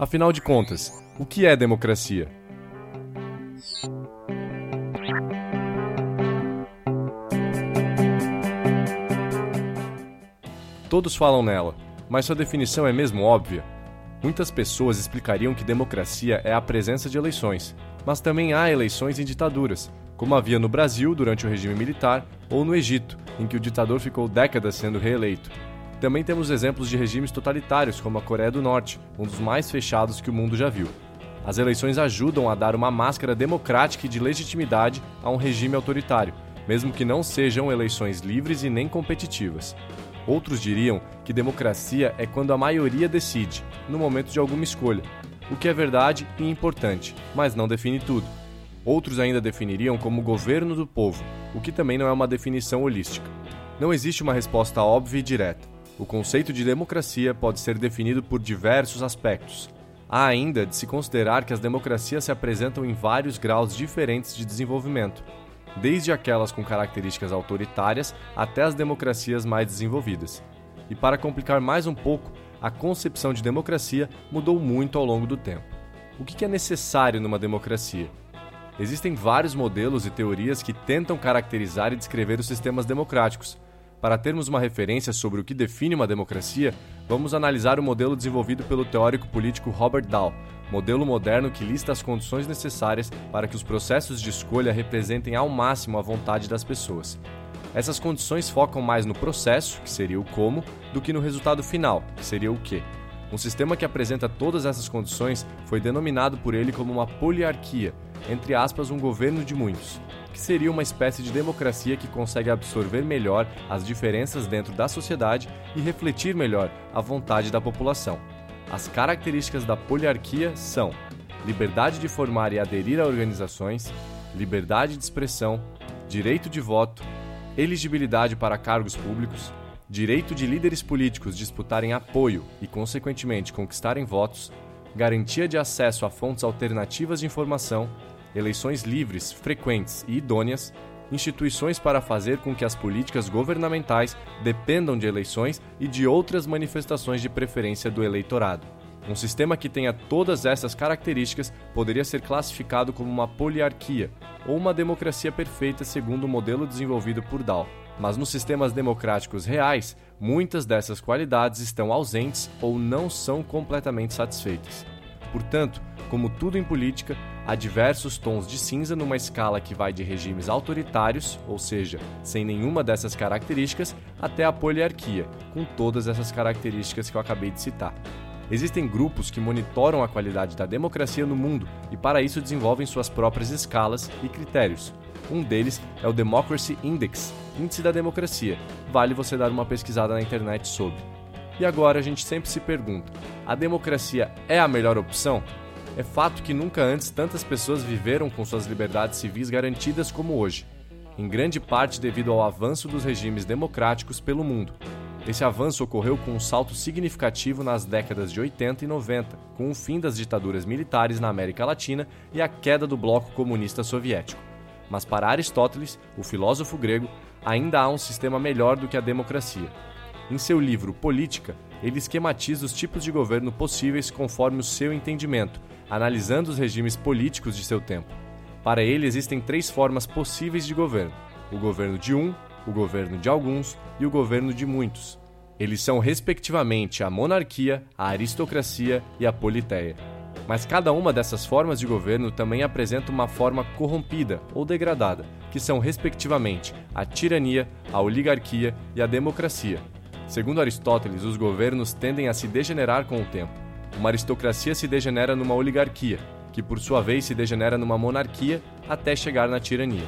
Afinal de contas, o que é democracia? Todos falam nela, mas sua definição é mesmo óbvia? Muitas pessoas explicariam que democracia é a presença de eleições, mas também há eleições em ditaduras, como havia no Brasil durante o regime militar ou no Egito, em que o ditador ficou décadas sendo reeleito. Também temos exemplos de regimes totalitários, como a Coreia do Norte, um dos mais fechados que o mundo já viu. As eleições ajudam a dar uma máscara democrática e de legitimidade a um regime autoritário, mesmo que não sejam eleições livres e nem competitivas. Outros diriam que democracia é quando a maioria decide, no momento de alguma escolha, o que é verdade e importante, mas não define tudo. Outros ainda definiriam como governo do povo, o que também não é uma definição holística. Não existe uma resposta óbvia e direta. O conceito de democracia pode ser definido por diversos aspectos. Há ainda de se considerar que as democracias se apresentam em vários graus diferentes de desenvolvimento, desde aquelas com características autoritárias até as democracias mais desenvolvidas. E para complicar mais um pouco, a concepção de democracia mudou muito ao longo do tempo. O que é necessário numa democracia? Existem vários modelos e teorias que tentam caracterizar e descrever os sistemas democráticos. Para termos uma referência sobre o que define uma democracia, vamos analisar o modelo desenvolvido pelo teórico político Robert Dahl, modelo moderno que lista as condições necessárias para que os processos de escolha representem ao máximo a vontade das pessoas. Essas condições focam mais no processo, que seria o como, do que no resultado final, que seria o que. Um sistema que apresenta todas essas condições foi denominado por ele como uma poliarquia, entre aspas, um governo de muitos, que seria uma espécie de democracia que consegue absorver melhor as diferenças dentro da sociedade e refletir melhor a vontade da população. As características da poliarquia são liberdade de formar e aderir a organizações, liberdade de expressão, direito de voto, elegibilidade para cargos públicos, direito de líderes políticos disputarem apoio e, consequentemente, conquistarem votos, garantia de acesso a fontes alternativas de informação, eleições livres, frequentes e idôneas, instituições para fazer com que as políticas governamentais dependam de eleições e de outras manifestações de preferência do eleitorado. Um sistema que tenha todas essas características poderia ser classificado como uma poliarquia ou uma democracia perfeita segundo o modelo desenvolvido por Dahl. Mas nos sistemas democráticos reais, muitas dessas qualidades estão ausentes ou não são completamente satisfeitas. Portanto, como tudo em política, há diversos tons de cinza numa escala que vai de regimes autoritários, ou seja, sem nenhuma dessas características, até a poliarquia, com todas essas características que eu acabei de citar. Existem grupos que monitoram a qualidade da democracia no mundo e, para isso, desenvolvem suas próprias escalas e critérios. Um deles é o Democracy Index, Índice da Democracia. Vale você dar uma pesquisada na internet sobre. E agora a gente sempre se pergunta: a democracia é a melhor opção? É fato que nunca antes tantas pessoas viveram com suas liberdades civis garantidas como hoje, em grande parte devido ao avanço dos regimes democráticos pelo mundo. Esse avanço ocorreu com um salto significativo nas décadas de 80 e 90, com o fim das ditaduras militares na América Latina e a queda do bloco comunista soviético. Mas para Aristóteles, o filósofo grego, ainda há um sistema melhor do que a democracia. Em seu livro Política, ele esquematiza os tipos de governo possíveis conforme o seu entendimento, analisando os regimes políticos de seu tempo. Para ele, existem três formas possíveis de governo: o governo de um, o governo de alguns e o governo de muitos. Eles são, respectivamente, a monarquia, a aristocracia e a politeia. Mas cada uma dessas formas de governo também apresenta uma forma corrompida ou degradada, que são, respectivamente, a tirania, a oligarquia e a democracia. Segundo Aristóteles, os governos tendem a se degenerar com o tempo. Uma aristocracia se degenera numa oligarquia, que por sua vez se degenera numa monarquia até chegar na tirania.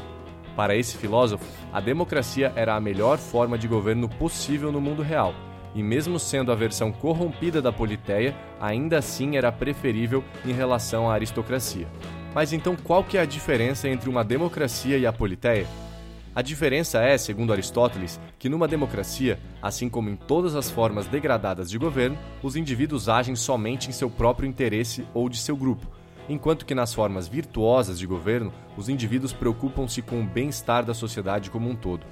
Para esse filósofo, a democracia era a melhor forma de governo possível no mundo real, e mesmo sendo a versão corrompida da politeia, ainda assim era preferível em relação à aristocracia. Mas então qual que é a diferença entre uma democracia e a politeia? A diferença é, segundo Aristóteles, que numa democracia, assim como em todas as formas degradadas de governo, os indivíduos agem somente em seu próprio interesse ou de seu grupo, enquanto que nas formas virtuosas de governo, os indivíduos preocupam-se com o bem-estar da sociedade como um todo.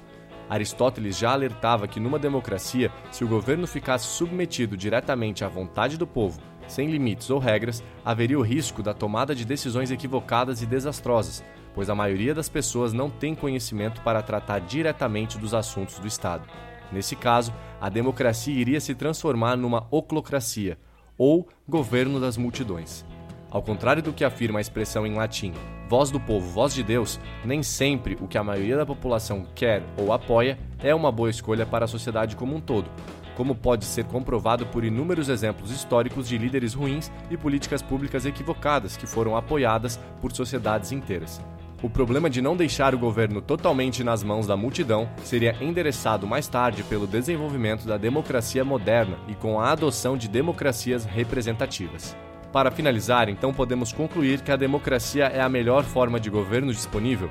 Aristóteles já alertava que numa democracia, se o governo ficasse submetido diretamente à vontade do povo, sem limites ou regras, haveria o risco da tomada de decisões equivocadas e desastrosas, pois a maioria das pessoas não tem conhecimento para tratar diretamente dos assuntos do Estado. Nesse caso, a democracia iria se transformar numa oclocracia, ou governo das multidões. Ao contrário do que afirma a expressão em latim, voz do povo, voz de Deus, nem sempre o que a maioria da população quer ou apoia é uma boa escolha para a sociedade como um todo, como pode ser comprovado por inúmeros exemplos históricos de líderes ruins e políticas públicas equivocadas que foram apoiadas por sociedades inteiras. O problema de não deixar o governo totalmente nas mãos da multidão seria endereçado mais tarde pelo desenvolvimento da democracia moderna e com a adoção de democracias representativas. Para finalizar, então podemos concluir que a democracia é a melhor forma de governo disponível?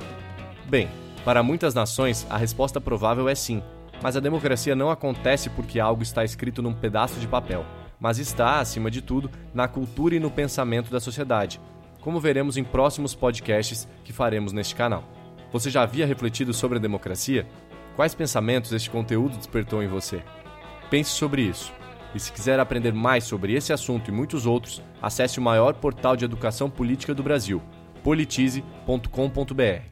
Bem, para muitas nações, a resposta provável é sim, mas a democracia não acontece porque algo está escrito num pedaço de papel, mas está, acima de tudo, na cultura e no pensamento da sociedade, como veremos em próximos podcasts que faremos neste canal. Você já havia refletido sobre a democracia? Quais pensamentos este conteúdo despertou em você? Pense sobre isso. E se quiser aprender mais sobre esse assunto e muitos outros, acesse o maior portal de educação política do Brasil, politize.com.br.